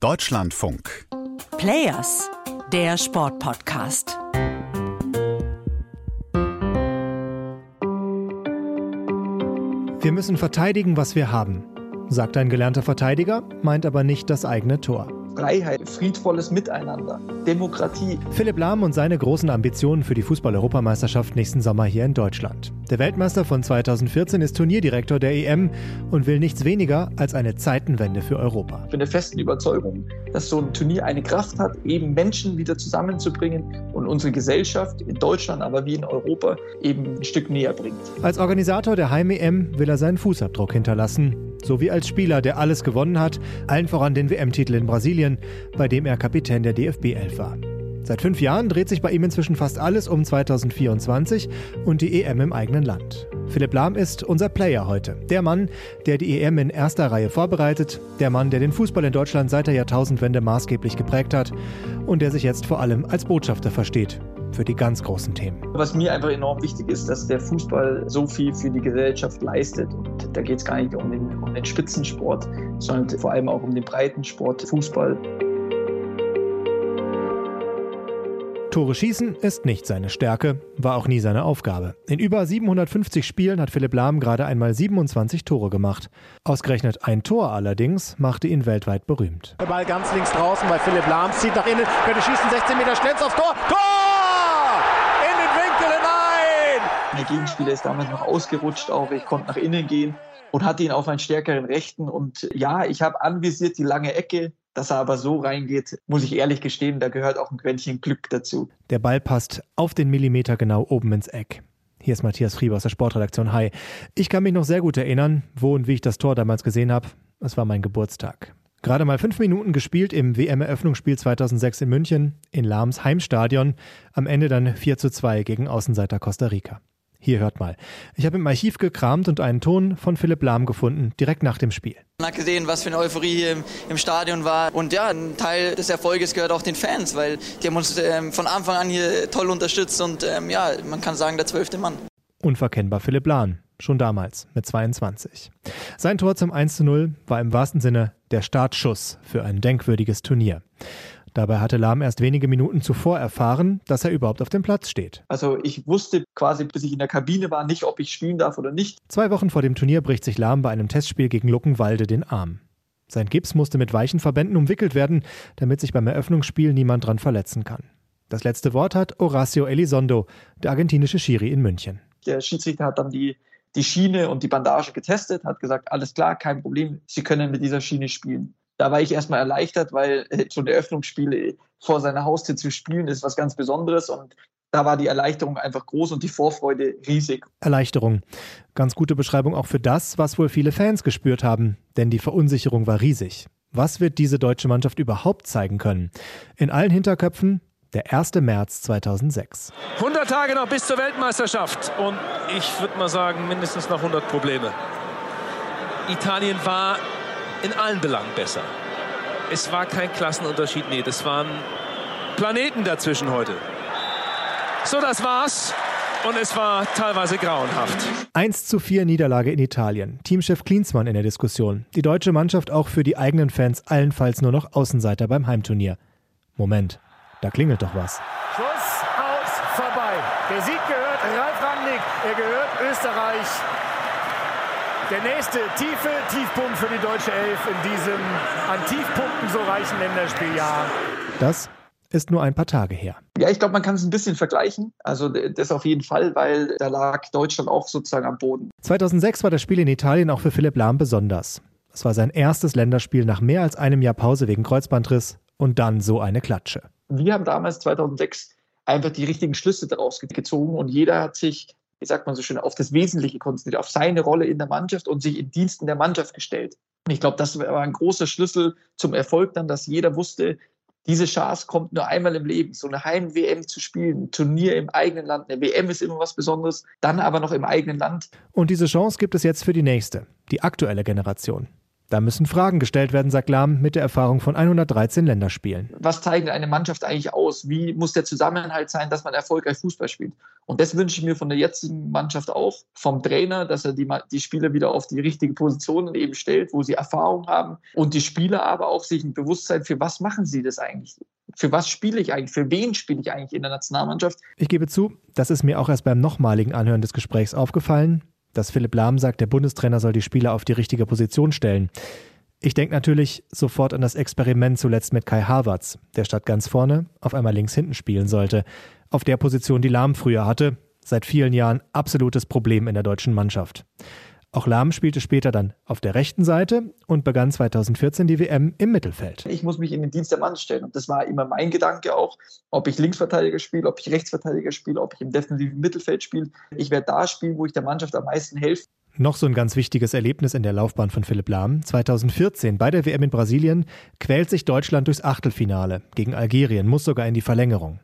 Deutschlandfunk. Players, der Sportpodcast. Wir müssen verteidigen, was wir haben, sagt ein gelernter Verteidiger, meint aber nicht das eigene Tor. Freiheit, friedvolles Miteinander, Demokratie. Philipp Lahm und seine großen Ambitionen für die Fußball-Europameisterschaft nächsten Sommer hier in Deutschland. Der Weltmeister von 2014 ist Turnierdirektor der EM und will nichts weniger als eine Zeitenwende für Europa. Ich bin der festen Überzeugung, dass so ein Turnier eine Kraft hat, eben Menschen wieder zusammenzubringen und unsere Gesellschaft in Deutschland, aber wie in Europa eben ein Stück näher bringt. Als Organisator der Heim-EM will er seinen Fußabdruck hinterlassen sowie als Spieler, der alles gewonnen hat, allen voran den WM-Titel in Brasilien, bei dem er Kapitän der DFB 11 war. Seit fünf Jahren dreht sich bei ihm inzwischen fast alles um 2024 und die EM im eigenen Land. Philipp Lahm ist unser Player heute. Der Mann, der die EM in erster Reihe vorbereitet, der Mann, der den Fußball in Deutschland seit der Jahrtausendwende maßgeblich geprägt hat und der sich jetzt vor allem als Botschafter versteht für die ganz großen Themen. Was mir einfach enorm wichtig ist, dass der Fußball so viel für die Gesellschaft leistet. Und da geht es gar nicht um den, um den Spitzensport, sondern vor allem auch um den Breitensport Fußball. Tore schießen ist nicht seine Stärke, war auch nie seine Aufgabe. In über 750 Spielen hat Philipp Lahm gerade einmal 27 Tore gemacht. Ausgerechnet ein Tor allerdings machte ihn weltweit berühmt. Der Ball ganz links draußen bei Philipp Lahm, zieht nach innen, könnte schießen, 16 Meter Schnells aufs Tor. Tor! In den Winkel Der Gegenspieler ist damals noch ausgerutscht, auch ich konnte nach innen gehen und hatte ihn auf einen stärkeren Rechten. Und ja, ich habe anvisiert die lange Ecke, dass er aber so reingeht, muss ich ehrlich gestehen, da gehört auch ein Quäntchen Glück dazu. Der Ball passt auf den Millimeter genau oben ins Eck. Hier ist Matthias Frieber aus der Sportredaktion. Hi. Ich kann mich noch sehr gut erinnern, wo und wie ich das Tor damals gesehen habe. Es war mein Geburtstag. Gerade mal fünf Minuten gespielt im WM-Eröffnungsspiel 2006 in München, in Lahms Heimstadion. Am Ende dann 4 zu 2 gegen Außenseiter Costa Rica. Hier hört mal. Ich habe im Archiv gekramt und einen Ton von Philipp Lahm gefunden, direkt nach dem Spiel. Man hat gesehen, was für eine Euphorie hier im, im, Stadion war. Und ja, ein Teil des Erfolges gehört auch den Fans, weil die haben uns ähm, von Anfang an hier toll unterstützt und ähm, ja, man kann sagen, der zwölfte Mann. Unverkennbar Philipp Lahm, schon damals mit 22. Sein Tor zum 1 zu 0 war im wahrsten Sinne der Startschuss für ein denkwürdiges Turnier. Dabei hatte Lahm erst wenige Minuten zuvor erfahren, dass er überhaupt auf dem Platz steht. Also ich wusste quasi, bis ich in der Kabine war, nicht, ob ich spielen darf oder nicht. Zwei Wochen vor dem Turnier bricht sich Lahm bei einem Testspiel gegen Luckenwalde den Arm. Sein Gips musste mit weichen Verbänden umwickelt werden, damit sich beim Eröffnungsspiel niemand dran verletzen kann. Das letzte Wort hat Horacio Elizondo, der argentinische Schiri in München. Der Schiedsrichter hat dann die, die Schiene und die Bandage getestet, hat gesagt, alles klar, kein Problem, Sie können mit dieser Schiene spielen da war ich erstmal erleichtert, weil äh, so ein Eröffnungsspiel vor seiner Haustür zu spielen ist was ganz Besonderes und da war die Erleichterung einfach groß und die Vorfreude riesig. Erleichterung. Ganz gute Beschreibung auch für das, was wohl viele Fans gespürt haben, denn die Verunsicherung war riesig. Was wird diese deutsche Mannschaft überhaupt zeigen können? In allen Hinterköpfen der 1. März 2006. 100 Tage noch bis zur Weltmeisterschaft und ich würde mal sagen, mindestens noch 100 Probleme. Italien war in allen Belangen besser. Es war kein Klassenunterschied, nee, das waren Planeten dazwischen heute. So, das war's. Und es war teilweise grauenhaft. 1 zu 4 Niederlage in Italien. Teamchef Klinsmann in der Diskussion. Die deutsche Mannschaft auch für die eigenen Fans allenfalls nur noch Außenseiter beim Heimturnier. Moment, da klingelt doch was. Schuss aus, vorbei. Der Sieg gehört Ralf Rangnick. Er gehört Österreich. Der nächste tiefe Tiefpunkt für die deutsche Elf in diesem an Tiefpunkten so reichen Länderspieljahr. Das ist nur ein paar Tage her. Ja, ich glaube, man kann es ein bisschen vergleichen. Also das auf jeden Fall, weil da lag Deutschland auch sozusagen am Boden. 2006 war das Spiel in Italien auch für Philipp Lahm besonders. Es war sein erstes Länderspiel nach mehr als einem Jahr Pause wegen Kreuzbandriss und dann so eine Klatsche. Wir haben damals 2006 einfach die richtigen Schlüsse daraus gezogen und jeder hat sich wie sagt man so schön, auf das Wesentliche konzentriert, auf seine Rolle in der Mannschaft und sich in Diensten der Mannschaft gestellt. Und ich glaube, das war ein großer Schlüssel zum Erfolg dann, dass jeder wusste, diese Chance kommt nur einmal im Leben, so eine Heim-WM zu spielen, ein Turnier im eigenen Land. Eine WM ist immer was Besonderes, dann aber noch im eigenen Land. Und diese Chance gibt es jetzt für die nächste, die aktuelle Generation. Da müssen Fragen gestellt werden, sagt Lahm, mit der Erfahrung von 113 Länderspielen. Was zeichnet eine Mannschaft eigentlich aus? Wie muss der Zusammenhalt sein, dass man erfolgreich Fußball spielt? Und das wünsche ich mir von der jetzigen Mannschaft auch, vom Trainer, dass er die, die Spieler wieder auf die richtigen Positionen eben stellt, wo sie Erfahrung haben und die Spieler aber auch sich ein Bewusstsein, für was machen sie das eigentlich? Für was spiele ich eigentlich? Für wen spiele ich eigentlich in der Nationalmannschaft? Ich gebe zu, das ist mir auch erst beim nochmaligen Anhören des Gesprächs aufgefallen dass Philipp Lahm sagt, der Bundestrainer soll die Spieler auf die richtige Position stellen. Ich denke natürlich sofort an das Experiment zuletzt mit Kai Havertz, der statt ganz vorne auf einmal links hinten spielen sollte. Auf der Position, die Lahm früher hatte, seit vielen Jahren absolutes Problem in der deutschen Mannschaft. Auch Lahm spielte später dann auf der rechten Seite und begann 2014 die WM im Mittelfeld. Ich muss mich in den Dienst der Mann stellen. Und das war immer mein Gedanke auch, ob ich Linksverteidiger spiele, ob ich Rechtsverteidiger spiele, ob ich im defensiven Mittelfeld spiele. Ich werde da spielen, wo ich der Mannschaft am meisten helfe. Noch so ein ganz wichtiges Erlebnis in der Laufbahn von Philipp Lahm. 2014 bei der WM in Brasilien quält sich Deutschland durchs Achtelfinale. Gegen Algerien muss sogar in die Verlängerung.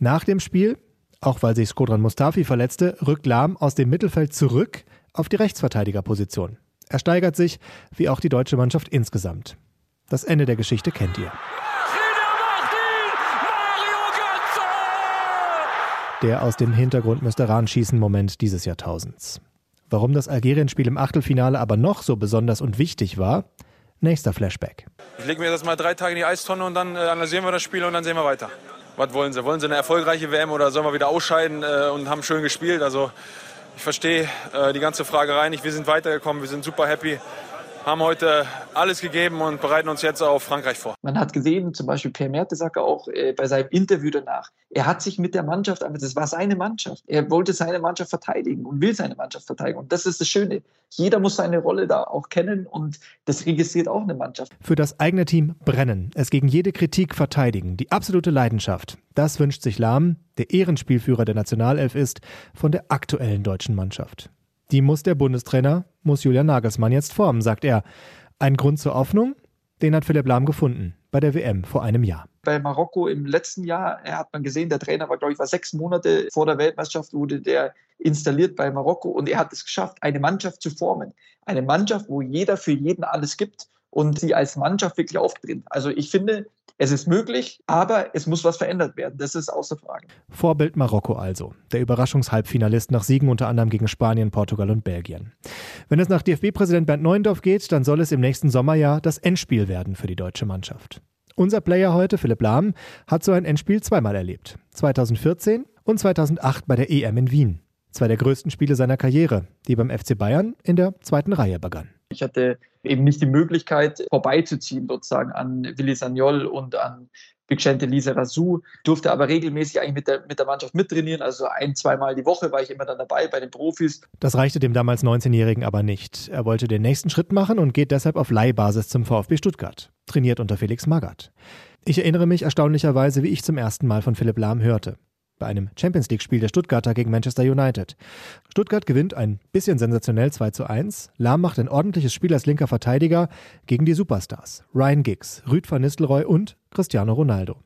Nach dem Spiel, auch weil sich Skodran Mustafi verletzte, rückt Lahm aus dem Mittelfeld zurück auf die Rechtsverteidigerposition. Er steigert sich, wie auch die deutsche Mannschaft insgesamt. Das Ende der Geschichte kennt ihr. Der aus dem Hintergrund müsste ran schießen Moment dieses Jahrtausends. Warum das Algerien-Spiel im Achtelfinale aber noch so besonders und wichtig war, nächster Flashback. Ich lege mir das mal drei Tage in die Eistonne und dann äh, analysieren wir das Spiel und dann sehen wir weiter. Was wollen sie? Wollen sie eine erfolgreiche WM oder sollen wir wieder ausscheiden äh, und haben schön gespielt? Also ich verstehe äh, die ganze Fragerei nicht. Wir sind weitergekommen, wir sind super happy, haben heute alles gegeben und bereiten uns jetzt auf Frankreich vor. Man hat gesehen, zum Beispiel Pierre Mertesacker auch äh, bei seinem Interview danach, er hat sich mit der Mannschaft, aber das war seine Mannschaft. Er wollte seine Mannschaft verteidigen und will seine Mannschaft verteidigen. Und das ist das Schöne. Jeder muss seine Rolle da auch kennen und das registriert auch eine Mannschaft. Für das eigene Team brennen, es gegen jede Kritik verteidigen, die absolute Leidenschaft. Das wünscht sich Lahm, der Ehrenspielführer der Nationalelf ist, von der aktuellen deutschen Mannschaft. Die muss der Bundestrainer, muss Julian Nagelsmann jetzt formen, sagt er. Ein Grund zur Hoffnung? Den hat Philipp Lahm gefunden bei der WM vor einem Jahr. Bei Marokko im letzten Jahr hat man gesehen, der Trainer war, glaube ich, war sechs Monate vor der Weltmeisterschaft, wurde der installiert bei Marokko und er hat es geschafft, eine Mannschaft zu formen. Eine Mannschaft, wo jeder für jeden alles gibt und sie als Mannschaft wirklich auftritt. Also ich finde, es ist möglich, aber es muss was verändert werden. Das ist außer Frage. Vorbild Marokko also. Der Überraschungshalbfinalist nach Siegen unter anderem gegen Spanien, Portugal und Belgien. Wenn es nach DFB-Präsident Bernd Neuendorf geht, dann soll es im nächsten Sommerjahr das Endspiel werden für die deutsche Mannschaft. Unser Player heute, Philipp Lahm, hat so ein Endspiel zweimal erlebt. 2014 und 2008 bei der EM in Wien. Zwei der größten Spiele seiner Karriere, die beim FC Bayern in der zweiten Reihe begann. Ich hatte eben nicht die Möglichkeit, vorbeizuziehen sozusagen an Willi Sagnol und an Vicente Lisa Razou, durfte aber regelmäßig eigentlich mit der, mit der Mannschaft mittrainieren, also ein, zweimal die Woche war ich immer dann dabei bei den Profis. Das reichte dem damals 19-Jährigen aber nicht. Er wollte den nächsten Schritt machen und geht deshalb auf Leihbasis zum VfB Stuttgart, trainiert unter Felix Magath. Ich erinnere mich erstaunlicherweise, wie ich zum ersten Mal von Philipp Lahm hörte bei einem Champions League-Spiel der Stuttgarter gegen Manchester United. Stuttgart gewinnt ein bisschen sensationell 2 zu 1. Lahm macht ein ordentliches Spiel als linker Verteidiger gegen die Superstars Ryan Giggs, Rüd van Nistelrooy und Cristiano Ronaldo.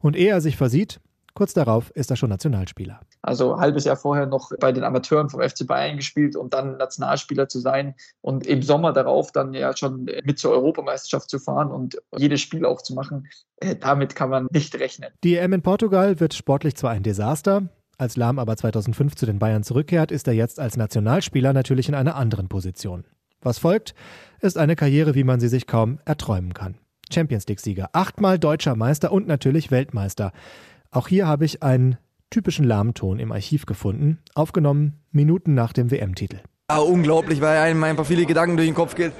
Und ehe er sich versieht, Kurz darauf ist er schon Nationalspieler. Also ein halbes Jahr vorher noch bei den Amateuren vom FC Bayern gespielt und dann Nationalspieler zu sein und im Sommer darauf dann ja schon mit zur Europameisterschaft zu fahren und jedes Spiel auch zu machen, äh, damit kann man nicht rechnen. Die EM in Portugal wird sportlich zwar ein Desaster, als Lahm aber 2005 zu den Bayern zurückkehrt, ist er jetzt als Nationalspieler natürlich in einer anderen Position. Was folgt, ist eine Karriere, wie man sie sich kaum erträumen kann. Champions League-Sieger, achtmal deutscher Meister und natürlich Weltmeister. Auch hier habe ich einen typischen Lahmton im Archiv gefunden, aufgenommen Minuten nach dem WM-Titel. Ja, unglaublich, weil einem einfach viele Gedanken durch den Kopf geht,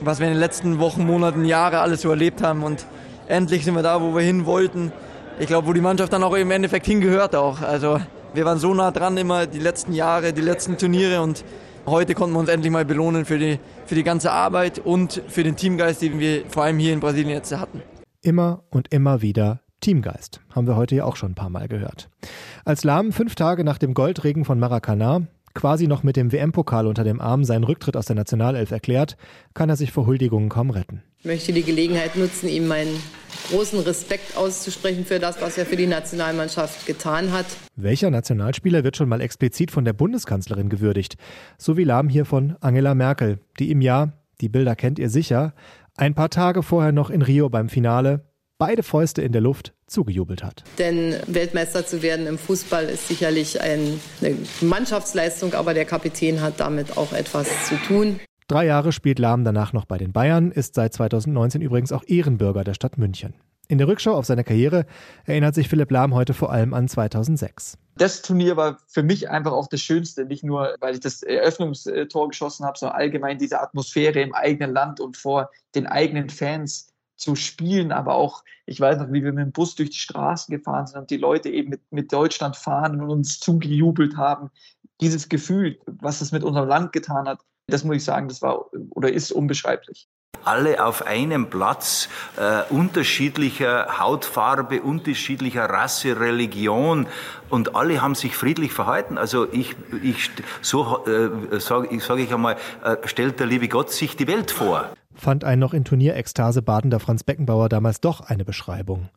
was wir in den letzten Wochen, Monaten, Jahren alles so erlebt haben und endlich sind wir da, wo wir hin wollten. Ich glaube, wo die Mannschaft dann auch im Endeffekt hingehört auch. Also wir waren so nah dran immer die letzten Jahre, die letzten Turniere und heute konnten wir uns endlich mal belohnen für die, für die ganze Arbeit und für den Teamgeist, den wir vor allem hier in Brasilien jetzt hatten. Immer und immer wieder Teamgeist, haben wir heute ja auch schon ein paar Mal gehört. Als Lahm fünf Tage nach dem Goldregen von Maracanã quasi noch mit dem WM-Pokal unter dem Arm seinen Rücktritt aus der Nationalelf erklärt, kann er sich vor Huldigungen kaum retten. Ich möchte die Gelegenheit nutzen, ihm meinen großen Respekt auszusprechen für das, was er für die Nationalmannschaft getan hat. Welcher Nationalspieler wird schon mal explizit von der Bundeskanzlerin gewürdigt? So wie Lahm hier von Angela Merkel, die im Jahr Die Bilder kennt ihr sicher. Ein paar Tage vorher noch in Rio beim Finale. Beide Fäuste in der Luft zugejubelt hat. Denn Weltmeister zu werden im Fußball ist sicherlich eine Mannschaftsleistung, aber der Kapitän hat damit auch etwas zu tun. Drei Jahre spielt Lahm danach noch bei den Bayern, ist seit 2019 übrigens auch Ehrenbürger der Stadt München. In der Rückschau auf seine Karriere erinnert sich Philipp Lahm heute vor allem an 2006. Das Turnier war für mich einfach auch das Schönste, nicht nur, weil ich das Eröffnungstor geschossen habe, sondern allgemein diese Atmosphäre im eigenen Land und vor den eigenen Fans zu spielen, aber auch, ich weiß noch, wie wir mit dem Bus durch die Straßen gefahren sind und die Leute eben mit, mit Deutschland fahren und uns zugejubelt haben. Dieses Gefühl, was es mit unserem Land getan hat, das muss ich sagen, das war oder ist unbeschreiblich alle auf einem Platz äh, unterschiedlicher Hautfarbe, unterschiedlicher Rasse, Religion und alle haben sich friedlich verhalten. Also ich, ich so äh, sage sag ich einmal, äh, stellt der liebe Gott sich die Welt vor. Fand ein noch in Turnierekstase badender Franz Beckenbauer damals doch eine Beschreibung.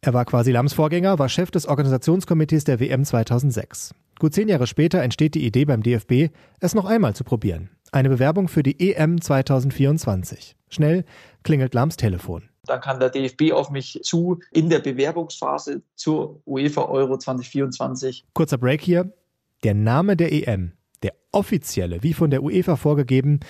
Er war quasi Lams Vorgänger, war Chef des Organisationskomitees der WM 2006. Gut zehn Jahre später entsteht die Idee beim DFB, es noch einmal zu probieren. Eine Bewerbung für die EM 2024. Schnell klingelt Lams Telefon. Dann kann der DFB auf mich zu in der Bewerbungsphase zur UEFA Euro 2024. Kurzer Break hier. Der Name der EM, der offizielle, wie von der UEFA vorgegeben,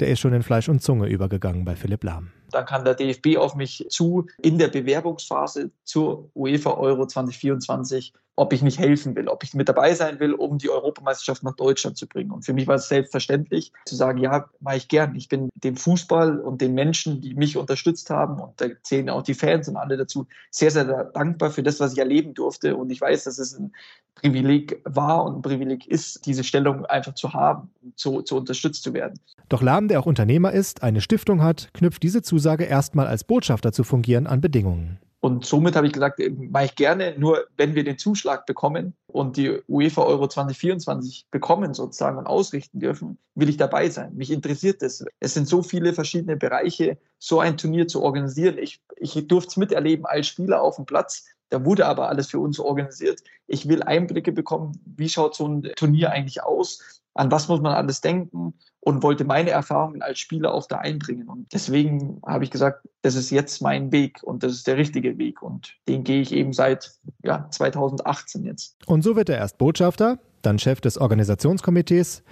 der ist schon in Fleisch und Zunge übergegangen bei Philipp Lahm. Dann kann der DFB auf mich zu in der Bewerbungsphase zur UEFA Euro 2024 ob ich nicht helfen will, ob ich mit dabei sein will, um die Europameisterschaft nach Deutschland zu bringen. Und für mich war es selbstverständlich zu sagen, ja, mache ich gern. Ich bin dem Fußball und den Menschen, die mich unterstützt haben, und da zählen auch die Fans und alle dazu, sehr, sehr dankbar für das, was ich erleben durfte. Und ich weiß, dass es ein Privileg war und ein Privileg ist, diese Stellung einfach zu haben, zu, zu unterstützt zu werden. Doch Lahm, der auch Unternehmer ist, eine Stiftung hat, knüpft diese Zusage erstmal als Botschafter zu fungieren an Bedingungen. Und somit habe ich gesagt, äh, mache ich gerne, nur wenn wir den Zuschlag bekommen und die UEFA Euro 2024 bekommen sozusagen und ausrichten dürfen, will ich dabei sein. Mich interessiert das. Es sind so viele verschiedene Bereiche, so ein Turnier zu organisieren. Ich, ich durfte es miterleben als Spieler auf dem Platz. Da wurde aber alles für uns organisiert. Ich will Einblicke bekommen, wie schaut so ein Turnier eigentlich aus, an was muss man alles denken und wollte meine Erfahrungen als Spieler auch da einbringen. Und deswegen habe ich gesagt, das ist jetzt mein Weg und das ist der richtige Weg. Und den gehe ich eben seit ja, 2018 jetzt. Und so wird er erst Botschafter, dann Chef des Organisationskomitees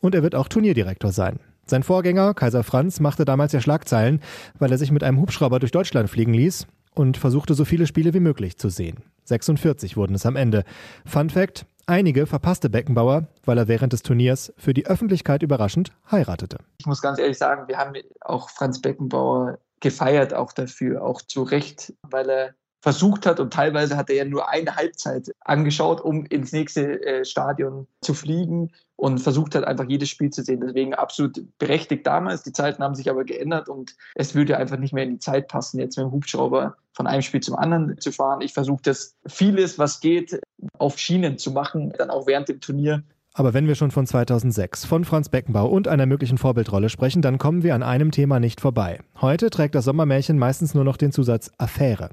und er wird auch Turnierdirektor sein. Sein Vorgänger, Kaiser Franz, machte damals ja Schlagzeilen, weil er sich mit einem Hubschrauber durch Deutschland fliegen ließ und versuchte so viele Spiele wie möglich zu sehen. 46 wurden es am Ende. Fun Fact, Einige verpasste Beckenbauer, weil er während des Turniers für die Öffentlichkeit überraschend heiratete. Ich muss ganz ehrlich sagen, wir haben auch Franz Beckenbauer gefeiert, auch dafür, auch zu Recht, weil er versucht hat und teilweise hat er ja nur eine Halbzeit angeschaut, um ins nächste äh, Stadion zu fliegen und versucht hat, einfach jedes Spiel zu sehen. Deswegen absolut berechtigt damals. Die Zeiten haben sich aber geändert und es würde einfach nicht mehr in die Zeit passen, jetzt mit dem Hubschrauber von einem Spiel zum anderen zu fahren. Ich versuche das vieles, was geht, auf Schienen zu machen, dann auch während dem Turnier. Aber wenn wir schon von 2006, von Franz Beckenbauer und einer möglichen Vorbildrolle sprechen, dann kommen wir an einem Thema nicht vorbei. Heute trägt das Sommermärchen meistens nur noch den Zusatz Affäre.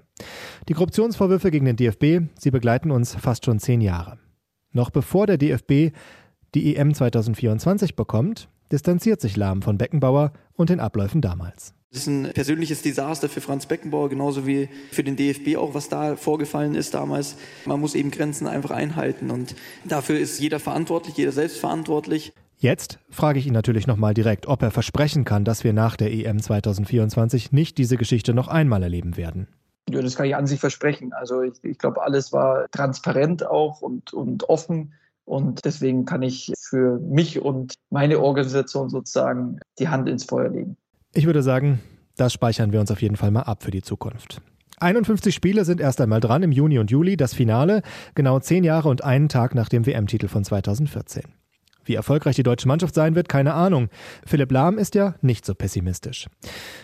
Die Korruptionsvorwürfe gegen den DFB, sie begleiten uns fast schon zehn Jahre. Noch bevor der DFB die EM 2024 bekommt, distanziert sich Lahm von Beckenbauer und den Abläufen damals. Das ist ein persönliches Desaster für Franz Beckenbauer, genauso wie für den DFB auch, was da vorgefallen ist damals. Man muss eben Grenzen einfach einhalten und dafür ist jeder verantwortlich, jeder selbst verantwortlich. Jetzt frage ich ihn natürlich nochmal direkt, ob er versprechen kann, dass wir nach der EM 2024 nicht diese Geschichte noch einmal erleben werden. Ja, das kann ich an sich versprechen. Also ich, ich glaube, alles war transparent auch und, und offen. Und deswegen kann ich für mich und meine Organisation sozusagen die Hand ins Feuer legen. Ich würde sagen, das speichern wir uns auf jeden Fall mal ab für die Zukunft. 51 Spiele sind erst einmal dran im Juni und Juli, das Finale, genau zehn Jahre und einen Tag nach dem WM-Titel von 2014. Wie erfolgreich die deutsche Mannschaft sein wird, keine Ahnung. Philipp Lahm ist ja nicht so pessimistisch.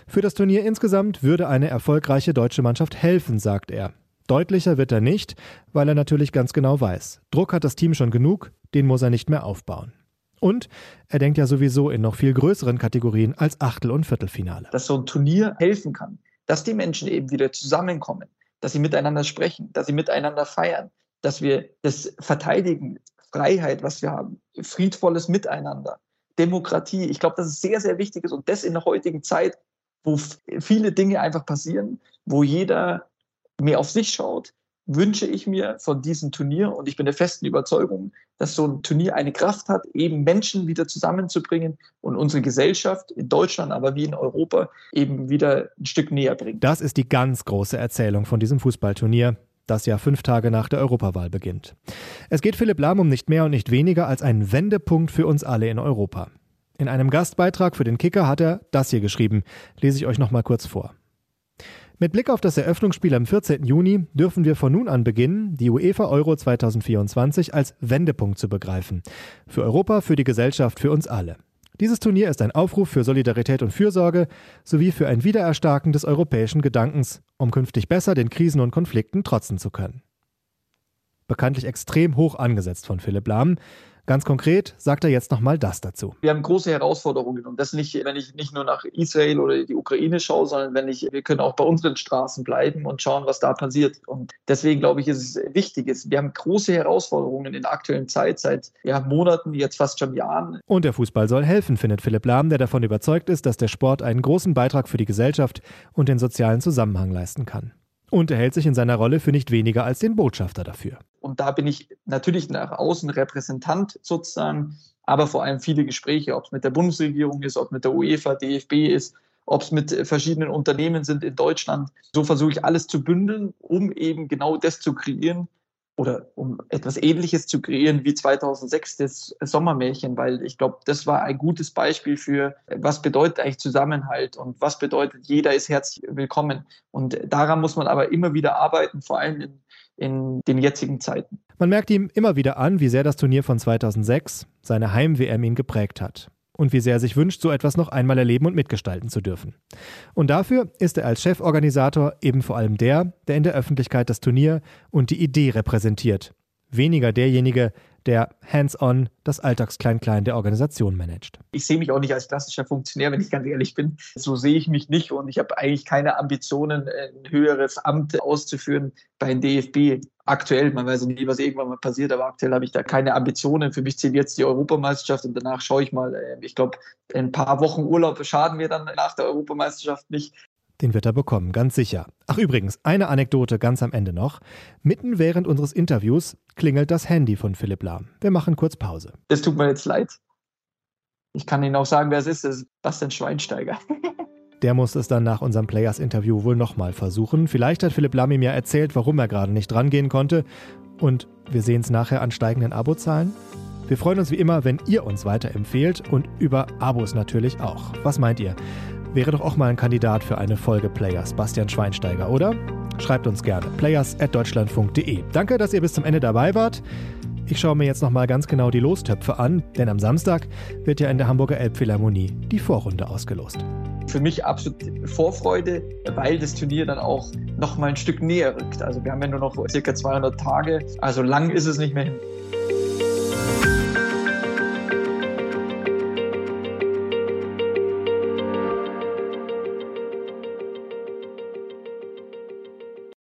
Für das Turnier insgesamt würde eine erfolgreiche deutsche Mannschaft helfen, sagt er. Deutlicher wird er nicht, weil er natürlich ganz genau weiß, Druck hat das Team schon genug, den muss er nicht mehr aufbauen. Und er denkt ja sowieso in noch viel größeren Kategorien als Achtel- und Viertelfinale. Dass so ein Turnier helfen kann, dass die Menschen eben wieder zusammenkommen, dass sie miteinander sprechen, dass sie miteinander feiern, dass wir das verteidigen, Freiheit, was wir haben, friedvolles Miteinander, Demokratie. Ich glaube, dass es sehr, sehr wichtig ist und das in der heutigen Zeit, wo viele Dinge einfach passieren, wo jeder mehr auf sich schaut, wünsche ich mir von diesem Turnier und ich bin der festen Überzeugung, dass so ein Turnier eine Kraft hat, eben Menschen wieder zusammenzubringen und unsere Gesellschaft in Deutschland, aber wie in Europa eben wieder ein Stück näher bringt. Das ist die ganz große Erzählung von diesem Fußballturnier das ja fünf Tage nach der Europawahl beginnt. Es geht Philipp Lahm um nicht mehr und nicht weniger als einen Wendepunkt für uns alle in Europa. In einem Gastbeitrag für den Kicker hat er das hier geschrieben. Lese ich euch noch mal kurz vor. Mit Blick auf das Eröffnungsspiel am 14. Juni dürfen wir von nun an beginnen, die UEFA Euro 2024 als Wendepunkt zu begreifen. Für Europa, für die Gesellschaft, für uns alle. Dieses Turnier ist ein Aufruf für Solidarität und Fürsorge sowie für ein Wiedererstarken des europäischen Gedankens, um künftig besser den Krisen und Konflikten trotzen zu können. Bekanntlich extrem hoch angesetzt von Philipp Lahm, Ganz konkret sagt er jetzt nochmal das dazu. Wir haben große Herausforderungen und das nicht, wenn ich nicht nur nach Israel oder die Ukraine schaue, sondern wenn ich, wir können auch bei unseren Straßen bleiben und schauen, was da passiert. Und deswegen glaube ich, ist es wichtig. Ist, wir haben große Herausforderungen in der aktuellen Zeit, seit ja, Monaten, jetzt fast schon Jahren. Und der Fußball soll helfen, findet Philipp Lahm, der davon überzeugt ist, dass der Sport einen großen Beitrag für die Gesellschaft und den sozialen Zusammenhang leisten kann und er hält sich in seiner Rolle für nicht weniger als den Botschafter dafür. Und da bin ich natürlich nach außen Repräsentant sozusagen, aber vor allem viele Gespräche, ob es mit der Bundesregierung ist, ob es mit der UEFA, DFB ist, ob es mit verschiedenen Unternehmen sind in Deutschland. So versuche ich alles zu bündeln, um eben genau das zu kreieren, oder um etwas Ähnliches zu kreieren wie 2006 das Sommermärchen, weil ich glaube, das war ein gutes Beispiel für, was bedeutet eigentlich Zusammenhalt und was bedeutet, jeder ist herzlich willkommen. Und daran muss man aber immer wieder arbeiten, vor allem in, in den jetzigen Zeiten. Man merkt ihm immer wieder an, wie sehr das Turnier von 2006, seine Heim-WM, ihn geprägt hat und wie sehr er sich wünscht, so etwas noch einmal erleben und mitgestalten zu dürfen. Und dafür ist er als Cheforganisator eben vor allem der, der in der Öffentlichkeit das Turnier und die Idee repräsentiert, weniger derjenige, der hands-on das Alltagsklein-Klein der Organisation managt. Ich sehe mich auch nicht als klassischer Funktionär, wenn ich ganz ehrlich bin. So sehe ich mich nicht und ich habe eigentlich keine Ambitionen, ein höheres Amt auszuführen beim DFB. Aktuell, man weiß nie, was irgendwann mal passiert, aber aktuell habe ich da keine Ambitionen. Für mich zählt jetzt die Europameisterschaft und danach schaue ich mal. Äh, ich glaube, ein paar Wochen Urlaub schaden mir dann nach der Europameisterschaft nicht. Den wird er bekommen, ganz sicher. Ach übrigens, eine Anekdote ganz am Ende noch. Mitten während unseres Interviews klingelt das Handy von Philipp Lahm. Wir machen kurz Pause. Es tut mir jetzt leid. Ich kann Ihnen auch sagen, wer es ist. Das ist Bastian Schweinsteiger. Der muss es dann nach unserem Players-Interview wohl nochmal versuchen. Vielleicht hat Philipp Lahm ihm ja erzählt, warum er gerade nicht drangehen konnte. Und wir sehen es nachher an steigenden Abozahlen. Wir freuen uns wie immer, wenn ihr uns weiterempfehlt und über Abos natürlich auch. Was meint ihr? Wäre doch auch mal ein Kandidat für eine Folge Players, Bastian Schweinsteiger, oder? Schreibt uns gerne. players.deutschlandfunk.de. Danke, dass ihr bis zum Ende dabei wart. Ich schaue mir jetzt nochmal ganz genau die Lostöpfe an, denn am Samstag wird ja in der Hamburger Elbphilharmonie die Vorrunde ausgelost. Für mich absolut Vorfreude, weil das Turnier dann auch nochmal ein Stück näher rückt. Also wir haben ja nur noch circa 200 Tage, also lang ist es nicht mehr hin.